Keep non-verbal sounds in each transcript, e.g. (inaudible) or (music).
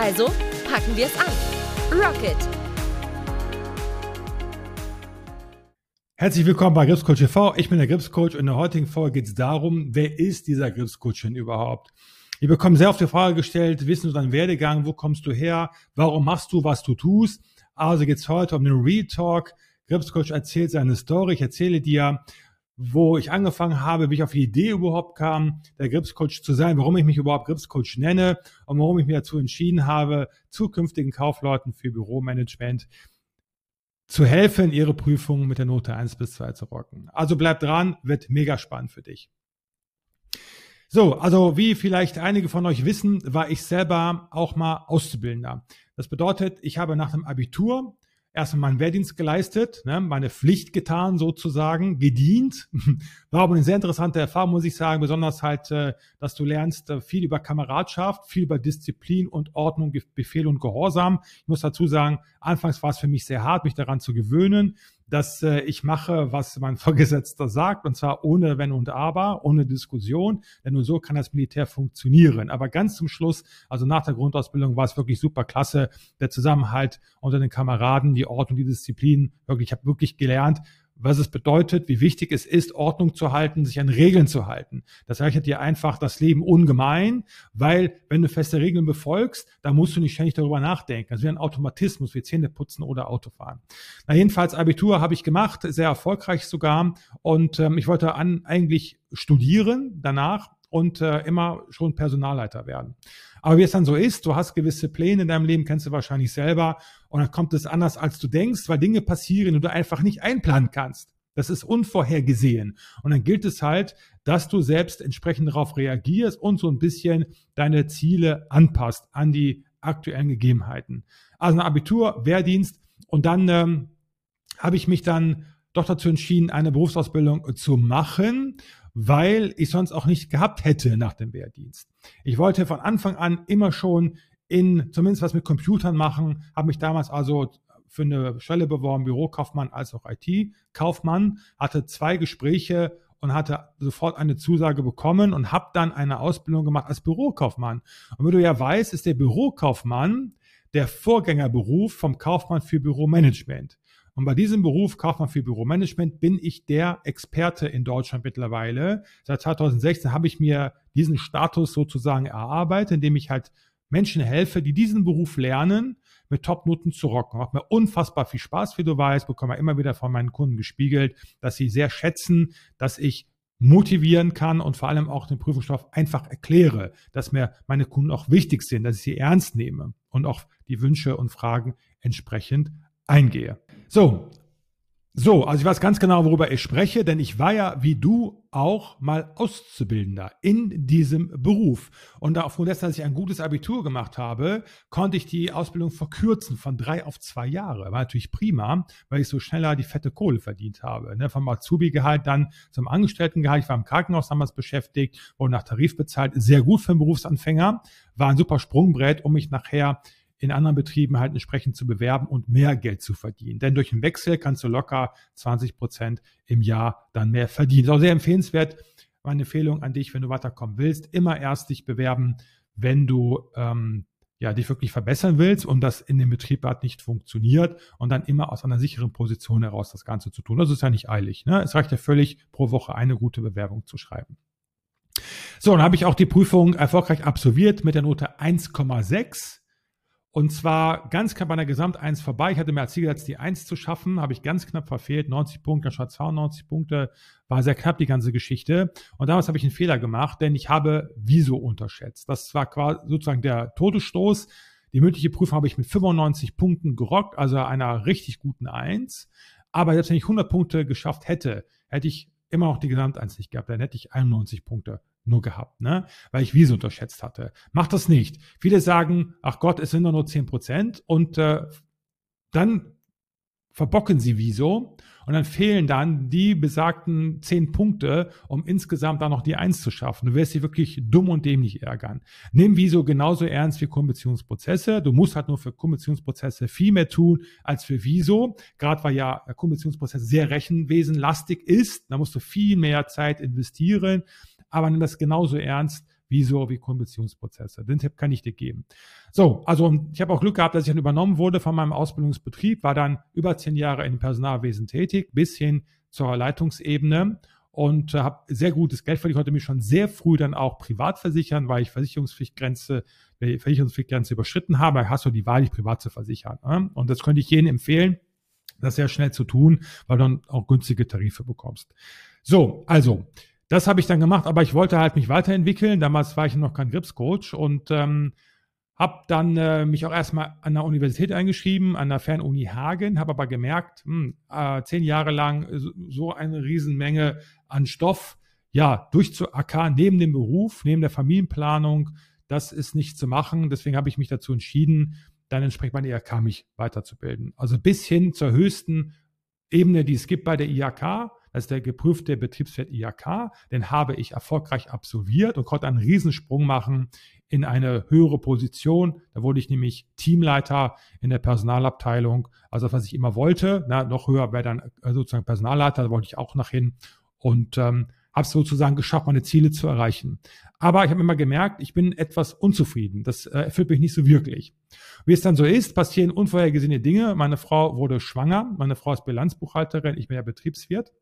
Also packen wir es an. Rocket! Herzlich willkommen bei Gripscoach TV. Ich bin der Gripscoach und in der heutigen Folge geht es darum, wer ist dieser Gripscoach denn überhaupt? Wir bekommen sehr oft die Frage gestellt, wissen Sie deinen Werdegang, wo kommst du her, warum machst du, was du tust? Also geht es heute um den Real Talk. Gripscoach erzählt seine Story. Ich erzähle dir, wo ich angefangen habe, wie ich auf die Idee überhaupt kam, der Gripscoach zu sein, warum ich mich überhaupt Gripscoach nenne und warum ich mich dazu entschieden habe, zukünftigen Kaufleuten für Büromanagement zu helfen, ihre Prüfungen mit der Note 1 bis 2 zu rocken. Also bleib dran, wird mega spannend für dich. So, also wie vielleicht einige von euch wissen, war ich selber auch mal Auszubildender. Das bedeutet, ich habe nach dem Abitur erstmal meinen Wehrdienst geleistet, ne, meine Pflicht getan sozusagen, gedient. (laughs) War aber eine sehr interessante Erfahrung, muss ich sagen, besonders halt, äh, dass du lernst äh, viel über Kameradschaft, viel über Disziplin und Ordnung, Befehl und Gehorsam. Ich muss dazu sagen, anfangs war es für mich sehr hart, mich daran zu gewöhnen dass äh, ich mache, was mein (laughs) Vorgesetzter sagt, und zwar ohne Wenn und Aber, ohne Diskussion, denn nur so kann das Militär funktionieren. Aber ganz zum Schluss, also nach der Grundausbildung, war es wirklich super klasse, der Zusammenhalt unter den Kameraden, die Ordnung, die Disziplin, wirklich, ich habe wirklich gelernt, was es bedeutet, wie wichtig es ist, Ordnung zu halten, sich an Regeln zu halten. Das erleichtert dir einfach das Leben ungemein, weil wenn du feste Regeln befolgst, dann musst du nicht ständig darüber nachdenken. Das ist wie ein Automatismus, wie Zähne putzen oder Autofahren. Na jedenfalls Abitur habe ich gemacht, sehr erfolgreich sogar. Und ähm, ich wollte an, eigentlich studieren danach und äh, immer schon Personalleiter werden. Aber wie es dann so ist, du hast gewisse Pläne in deinem Leben, kennst du wahrscheinlich selber, und dann kommt es anders, als du denkst, weil Dinge passieren und du einfach nicht einplanen kannst. Das ist unvorhergesehen. Und dann gilt es halt, dass du selbst entsprechend darauf reagierst und so ein bisschen deine Ziele anpasst an die aktuellen Gegebenheiten. Also ein Abitur, Wehrdienst und dann ähm, habe ich mich dann doch dazu entschieden, eine Berufsausbildung zu machen weil ich sonst auch nicht gehabt hätte nach dem Wehrdienst. Ich wollte von Anfang an immer schon in zumindest was mit Computern machen, habe mich damals also für eine Stelle beworben, Bürokaufmann als auch IT-Kaufmann, hatte zwei Gespräche und hatte sofort eine Zusage bekommen und habe dann eine Ausbildung gemacht als Bürokaufmann. Und wie du ja weißt, ist der Bürokaufmann der Vorgängerberuf vom Kaufmann für Büromanagement. Und bei diesem Beruf Kaufmann für Büromanagement bin ich der Experte in Deutschland mittlerweile. Seit 2016 habe ich mir diesen Status sozusagen erarbeitet, indem ich halt Menschen helfe, die diesen Beruf lernen, mit Top-Noten zu rocken. Macht mir unfassbar viel Spaß, wie du weißt, bekomme immer wieder von meinen Kunden gespiegelt, dass sie sehr schätzen, dass ich motivieren kann und vor allem auch den Prüfungsstoff einfach erkläre, dass mir meine Kunden auch wichtig sind, dass ich sie ernst nehme und auch die Wünsche und Fragen entsprechend eingehe. So, so, also ich weiß ganz genau, worüber ich spreche, denn ich war ja wie du auch mal Auszubildender in diesem Beruf. Und aufgrund dessen, dass ich ein gutes Abitur gemacht habe, konnte ich die Ausbildung verkürzen von drei auf zwei Jahre. War natürlich prima, weil ich so schneller die fette Kohle verdient habe. Ne? Vom Azubi-Gehalt dann zum Angestelltengehalt. Ich war im Krankenhaus damals beschäftigt, wurde nach Tarif bezahlt. Sehr gut für einen Berufsanfänger. War ein super Sprungbrett, um mich nachher in anderen Betrieben halt entsprechend zu bewerben und mehr Geld zu verdienen. Denn durch den Wechsel kannst du locker 20 Prozent im Jahr dann mehr verdienen. Ist auch sehr empfehlenswert. Meine Empfehlung an dich, wenn du weiterkommen willst, immer erst dich bewerben, wenn du ähm, ja, dich wirklich verbessern willst und das in dem Betrieb halt nicht funktioniert und dann immer aus einer sicheren Position heraus das Ganze zu tun. Das ist ja nicht eilig. Ne? Es reicht ja völlig, pro Woche eine gute Bewerbung zu schreiben. So, dann habe ich auch die Prüfung erfolgreich absolviert mit der Note 1,6 und zwar ganz knapp an der Gesamt 1 vorbei. Ich hatte mir als Ziel gesetzt, die 1 zu schaffen, habe ich ganz knapp verfehlt. 90 Punkte statt 92 Punkte. War sehr knapp die ganze Geschichte. Und damals habe ich einen Fehler gemacht, denn ich habe Viso unterschätzt. Das war quasi sozusagen der Todesstoß. Die mündliche Prüfung habe ich mit 95 Punkten gerockt, also einer richtig guten 1. Aber selbst wenn ich 100 Punkte geschafft hätte, hätte ich immer noch die Gesamteins nicht gehabt. Dann hätte ich 91 Punkte nur gehabt, ne? weil ich Wiese unterschätzt hatte. Mach das nicht. Viele sagen, ach Gott, es sind nur 10 Prozent und äh, dann verbocken sie Wieso und dann fehlen dann die besagten zehn Punkte, um insgesamt dann noch die Eins zu schaffen. Du wirst sie wirklich dumm und dämlich ärgern. Nimm Wieso genauso ernst wie Kommissionsprozesse. Du musst halt nur für Kommissionsprozesse viel mehr tun als für Wieso. Gerade weil ja Kommissionsprozess sehr rechenwesenlastig ist. Da musst du viel mehr Zeit investieren. Aber nimm das genauso ernst Wie Konversionsprozesse. Den Tipp kann ich dir geben. So, also ich habe auch Glück gehabt, dass ich dann übernommen wurde von meinem Ausbildungsbetrieb, war dann über zehn Jahre im Personalwesen tätig, bis hin zur Leitungsebene und äh, habe sehr gutes Geld verdient. Ich konnte mich schon sehr früh dann auch privat versichern, weil ich Versicherungspflichtgrenze, die Versicherungspflichtgrenze überschritten habe. Da hast du die Wahl, dich privat zu versichern. Ne? Und das könnte ich jedem empfehlen, das sehr schnell zu tun, weil du dann auch günstige Tarife bekommst. So, also das habe ich dann gemacht, aber ich wollte halt mich weiterentwickeln. Damals war ich noch kein Gripscoach und ähm, habe dann äh, mich auch erstmal an der Universität eingeschrieben, an der Fernuni Hagen, habe aber gemerkt, hm, äh, zehn Jahre lang so eine Riesenmenge an Stoff, ja, durchzuackern, neben dem Beruf, neben der Familienplanung, das ist nicht zu machen. Deswegen habe ich mich dazu entschieden, dann entsprechend bei der mich weiterzubilden. Also bis hin zur höchsten Ebene, die es gibt bei der IHK, das ist der geprüfte Betriebswert IHK. Den habe ich erfolgreich absolviert und konnte einen Riesensprung machen in eine höhere Position. Da wurde ich nämlich Teamleiter in der Personalabteilung. Also was ich immer wollte. Na, noch höher wäre dann äh, sozusagen Personalleiter, da wollte ich auch nach hin. Und ähm, habe sozusagen geschafft, meine Ziele zu erreichen. Aber ich habe immer gemerkt, ich bin etwas unzufrieden. Das äh, erfüllt mich nicht so wirklich. Wie es dann so ist, passieren unvorhergesehene Dinge. Meine Frau wurde schwanger. Meine Frau ist Bilanzbuchhalterin. Ich bin ja Betriebswirt.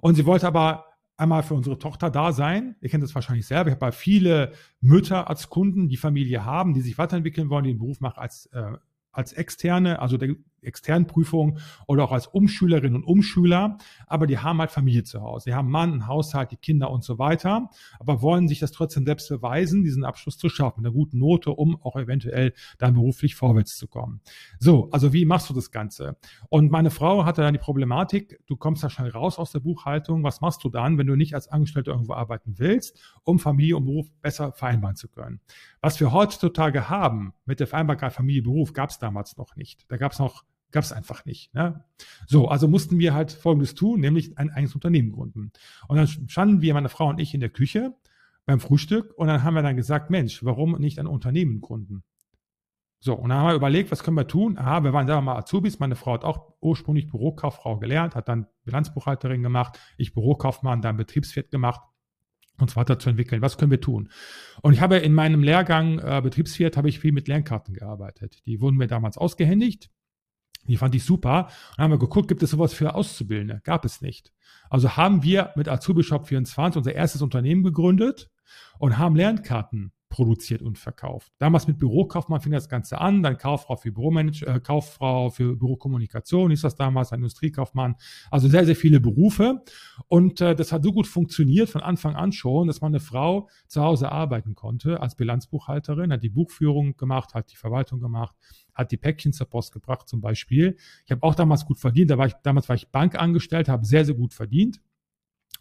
Und sie wollte aber einmal für unsere Tochter da sein. Ihr kennt das wahrscheinlich selber. Ich habe viele Mütter als Kunden, die Familie haben, die sich weiterentwickeln wollen, den Beruf machen als, äh, als Externe, also der externen Prüfung oder auch als Umschülerinnen und Umschüler, aber die haben halt Familie zu Hause. Die haben Mann, einen Haushalt, die Kinder und so weiter, aber wollen sich das trotzdem selbst beweisen, diesen Abschluss zu schaffen, mit einer guten Note, um auch eventuell dann beruflich vorwärts zu kommen. So, also wie machst du das Ganze? Und meine Frau hatte dann die Problematik, du kommst da schnell raus aus der Buchhaltung, was machst du dann, wenn du nicht als Angestellter irgendwo arbeiten willst, um Familie und Beruf besser vereinbaren zu können? Was wir heutzutage haben mit der Vereinbarkeit Familie, Beruf, gab es damals noch nicht. Da gab es noch Gab es einfach nicht. Ne? So, also mussten wir halt Folgendes tun, nämlich ein eigenes Unternehmen gründen. Und dann standen wir, meine Frau und ich, in der Küche beim Frühstück und dann haben wir dann gesagt, Mensch, warum nicht ein Unternehmen gründen? So, und dann haben wir überlegt, was können wir tun? Aha, wir waren selber mal Azubis. Meine Frau hat auch ursprünglich Bürokauffrau gelernt, hat dann Bilanzbuchhalterin gemacht, ich Bürokaufmann, dann Betriebswirt gemacht uns weiterzuentwickeln. Was können wir tun? Und ich habe in meinem Lehrgang äh, Betriebswirt habe ich viel mit Lernkarten gearbeitet. Die wurden mir damals ausgehändigt. Die fand ich super. Und dann haben wir geguckt, gibt es sowas für Auszubildende? Gab es nicht. Also haben wir mit Azubi Shop 24 unser erstes Unternehmen gegründet und haben Lernkarten produziert und verkauft. Damals mit Bürokaufmann fing das Ganze an, dann Kauffrau für Büromanager, äh, Kauffrau für Bürokommunikation ist das damals, ein Industriekaufmann, also sehr, sehr viele Berufe. Und äh, das hat so gut funktioniert von Anfang an schon, dass meine Frau zu Hause arbeiten konnte als Bilanzbuchhalterin, hat die Buchführung gemacht, hat die Verwaltung gemacht, hat die Päckchen zur Post gebracht zum Beispiel. Ich habe auch damals gut verdient, da war ich, damals war ich Bankangestellt, habe sehr, sehr gut verdient.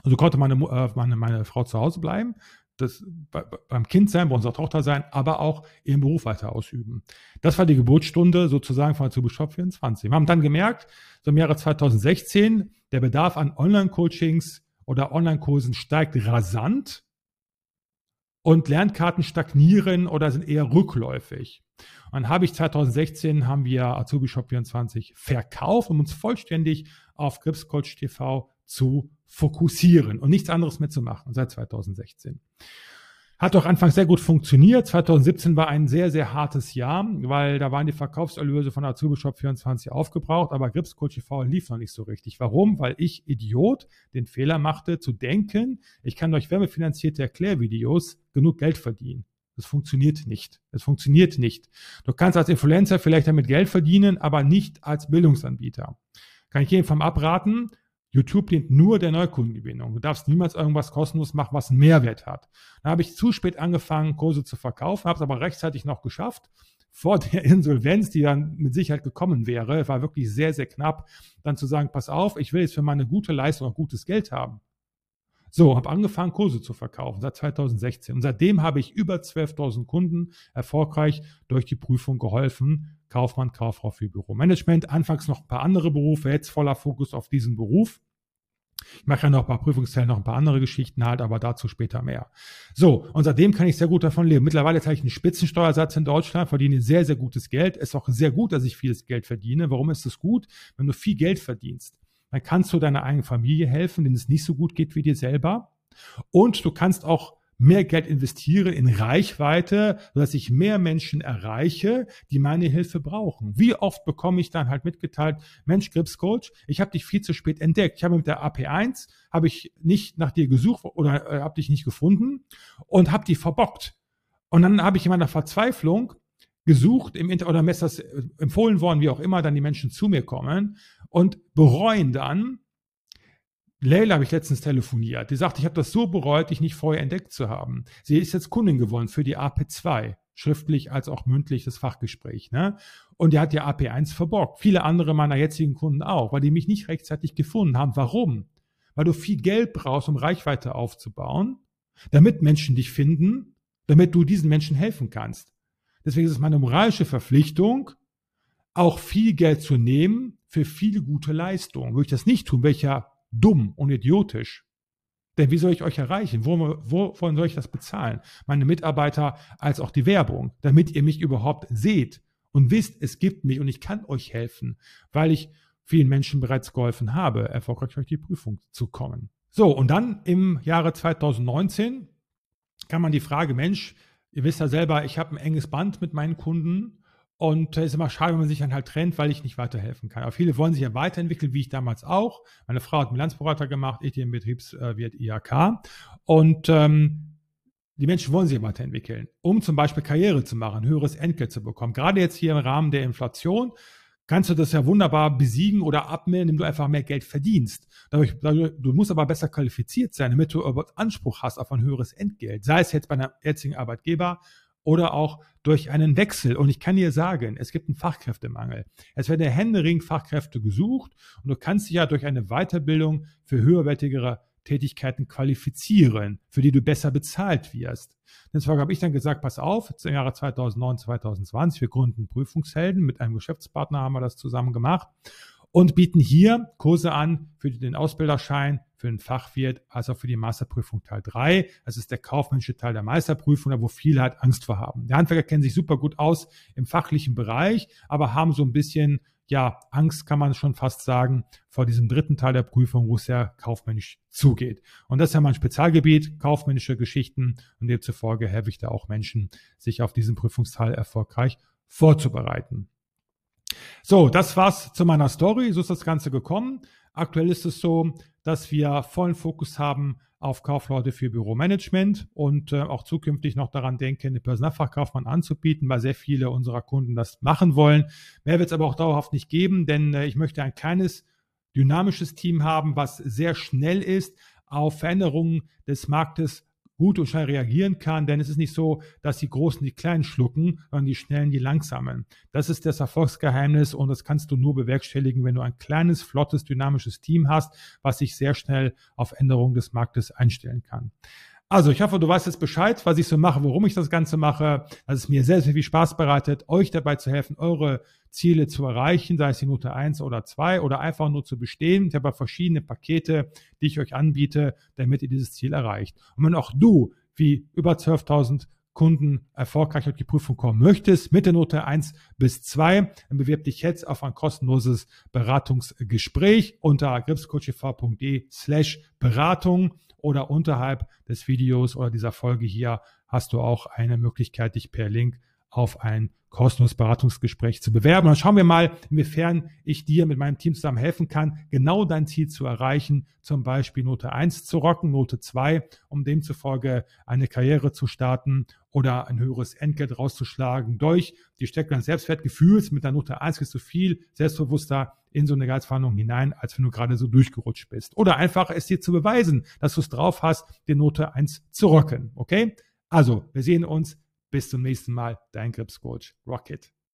Also konnte meine, äh, meine, meine Frau zu Hause bleiben, das, bei, beim Kind sein, bei unserer Tochter sein, aber auch ihren Beruf weiter ausüben. Das war die Geburtsstunde sozusagen von Azubi Shop 24. Wir haben dann gemerkt, so im Jahre 2016, der Bedarf an Online-Coachings oder Online-Kursen steigt rasant und Lernkarten stagnieren oder sind eher rückläufig. Dann habe ich 2016 haben wir Azubi Shop 24 verkauft, um uns vollständig auf Gripscoach TV zu fokussieren und nichts anderes mehr zu machen seit 2016. Hat doch anfangs sehr gut funktioniert. 2017 war ein sehr, sehr hartes Jahr, weil da waren die Verkaufserlöse von Azubi Shop 24 aufgebraucht, aber Gripscoach TV lief noch nicht so richtig. Warum? Weil ich Idiot den Fehler machte, zu denken, ich kann durch werbefinanzierte Erklärvideos genug Geld verdienen. Das funktioniert nicht. Es funktioniert nicht. Du kannst als Influencer vielleicht damit Geld verdienen, aber nicht als Bildungsanbieter. Kann ich jedem vom abraten. YouTube dient nur der Neukundengewinnung. Du darfst niemals irgendwas kostenlos machen, was einen Mehrwert hat. Da habe ich zu spät angefangen, Kurse zu verkaufen, habe es aber rechtzeitig noch geschafft. vor (laughs) der Insolvenz, die dann mit Sicherheit gekommen wäre, war wirklich sehr, sehr knapp, dann zu sagen, pass auf, ich will jetzt für meine gute Leistung auch gutes Geld haben. So, habe angefangen, Kurse zu verkaufen seit 2016. Und seitdem habe ich über 12.000 Kunden erfolgreich durch die Prüfung geholfen. Kaufmann, Kauffrau für Büromanagement. Anfangs noch ein paar andere Berufe, jetzt voller Fokus auf diesen Beruf. Ich mache ja noch ein paar Prüfungszellen, noch ein paar andere Geschichten halt, aber dazu später mehr. So, und seitdem kann ich sehr gut davon leben. Mittlerweile zahle ich einen Spitzensteuersatz in Deutschland, verdiene sehr, sehr gutes Geld. Ist auch sehr gut, dass ich vieles Geld verdiene. Warum ist es gut? Wenn du viel Geld verdienst, dann kannst du deiner eigenen Familie helfen, denen es nicht so gut geht wie dir selber. Und du kannst auch mehr Geld investieren in Reichweite, sodass ich mehr Menschen erreiche, die meine Hilfe brauchen. Wie oft bekomme ich dann halt mitgeteilt, Mensch, Gripscoach, ich habe dich viel zu spät entdeckt. Ich habe mit der AP1, habe ich nicht nach dir gesucht oder äh, habe dich nicht gefunden und habe die verbockt. Und dann habe ich in meiner Verzweiflung gesucht im Inter oder das äh, empfohlen worden, wie auch immer, dann die Menschen zu mir kommen und bereuen dann, Leila habe ich letztens telefoniert. Die sagt, ich habe das so bereut, dich nicht vorher entdeckt zu haben. Sie ist jetzt Kundin geworden für die AP2, schriftlich als auch mündlich das Fachgespräch. Ne? Und die hat die AP1 verborgt. Viele andere meiner jetzigen Kunden auch, weil die mich nicht rechtzeitig gefunden haben. Warum? Weil du viel Geld brauchst, um Reichweite aufzubauen, damit Menschen dich finden, damit du diesen Menschen helfen kannst. Deswegen ist es meine moralische Verpflichtung, auch viel Geld zu nehmen für viele gute Leistungen. Würde ich das nicht tun, welcher dumm und idiotisch. Denn wie soll ich euch erreichen? Wo, wovon soll ich das bezahlen? Meine Mitarbeiter als auch die Werbung, damit ihr mich überhaupt seht und wisst, es gibt mich und ich kann euch helfen, weil ich vielen Menschen bereits geholfen habe, erfolgreich durch die Prüfung zu kommen. So, und dann im Jahre 2019 kann man die Frage, Mensch, ihr wisst ja selber, ich habe ein enges Band mit meinen Kunden und es ist immer schade, wenn man sich dann halt trennt, weil ich nicht weiterhelfen kann. Aber viele wollen sich ja weiterentwickeln, wie ich damals auch. Meine Frau hat einen Bilanzberater gemacht, ich den Betriebswirt IHK. Und ähm, die Menschen wollen sich weiterentwickeln, um zum Beispiel Karriere zu machen, höheres Entgelt zu bekommen. Gerade jetzt hier im Rahmen der Inflation kannst du das ja wunderbar besiegen oder abmelden, indem du einfach mehr Geld verdienst. Dadurch, du musst aber besser qualifiziert sein, damit du Anspruch hast auf ein höheres Entgelt. Sei es jetzt bei einem jetzigen Arbeitgeber oder auch durch einen Wechsel. Und ich kann dir sagen, es gibt einen Fachkräftemangel. Es werden händeringend Fachkräfte gesucht und du kannst dich ja durch eine Weiterbildung für höherwertigere Tätigkeiten qualifizieren, für die du besser bezahlt wirst. Deswegen habe ich dann gesagt, pass auf, im Jahre 2009, 2020, wir gründen Prüfungshelden. Mit einem Geschäftspartner haben wir das zusammen gemacht und bieten hier Kurse an für den Ausbilderschein, für den Fachwirt, als auch für die Masterprüfung Teil 3. Das ist der kaufmännische Teil der Meisterprüfung, wo viele halt Angst vor haben. Die Handwerker kennen sich super gut aus im fachlichen Bereich, aber haben so ein bisschen, ja, Angst kann man schon fast sagen, vor diesem dritten Teil der Prüfung, wo es ja kaufmännisch zugeht. Und das ist ja mein Spezialgebiet, kaufmännische Geschichten und demzufolge helfe ich da auch Menschen, sich auf diesen Prüfungsteil erfolgreich vorzubereiten. So, das war's zu meiner Story. So ist das Ganze gekommen. Aktuell ist es so, dass wir vollen Fokus haben auf Kaufleute für Büromanagement und äh, auch zukünftig noch daran denken, eine Personalfachkaufmann anzubieten, weil sehr viele unserer Kunden das machen wollen. Mehr wird es aber auch dauerhaft nicht geben, denn äh, ich möchte ein kleines dynamisches Team haben, was sehr schnell ist, auf Veränderungen des Marktes gut und schnell reagieren kann, denn es ist nicht so, dass die Großen die Kleinen schlucken, sondern die Schnellen die Langsamen. Das ist das Erfolgsgeheimnis und das kannst du nur bewerkstelligen, wenn du ein kleines, flottes, dynamisches Team hast, was sich sehr schnell auf Änderungen des Marktes einstellen kann. Also, ich hoffe, du weißt jetzt Bescheid, was ich so mache, warum ich das Ganze mache, dass es mir sehr, sehr viel Spaß bereitet, euch dabei zu helfen, eure Ziele zu erreichen, sei es die Note 1 oder 2 oder einfach nur zu bestehen. Ich habe verschiedene Pakete, die ich euch anbiete, damit ihr dieses Ziel erreicht. Und wenn auch du, wie über 12.000 Kunden erfolgreich durch die Prüfung kommen möchtest, mit der Note 1 bis 2, dann bewirb dich jetzt auf ein kostenloses Beratungsgespräch unter gripscoachv.de slash Beratung oder unterhalb des Videos oder dieser Folge hier hast du auch eine Möglichkeit, dich per Link auf ein kostenloses Beratungsgespräch zu bewerben. Dann schauen wir mal, inwiefern ich dir mit meinem Team zusammen helfen kann, genau dein Ziel zu erreichen, zum Beispiel Note 1 zu rocken, Note 2, um demzufolge eine Karriere zu starten oder ein höheres Entgelt rauszuschlagen durch die Stärke deines Selbstwertgefühls. Mit der Note 1 gehst du viel selbstbewusster in so eine Gehaltsverhandlung hinein, als wenn du gerade so durchgerutscht bist. Oder einfach es dir zu beweisen, dass du es drauf hast, die Note 1 zu rocken. Okay? Also, wir sehen uns Bis zum nächsten Mal, dein Gripscoach Rocket.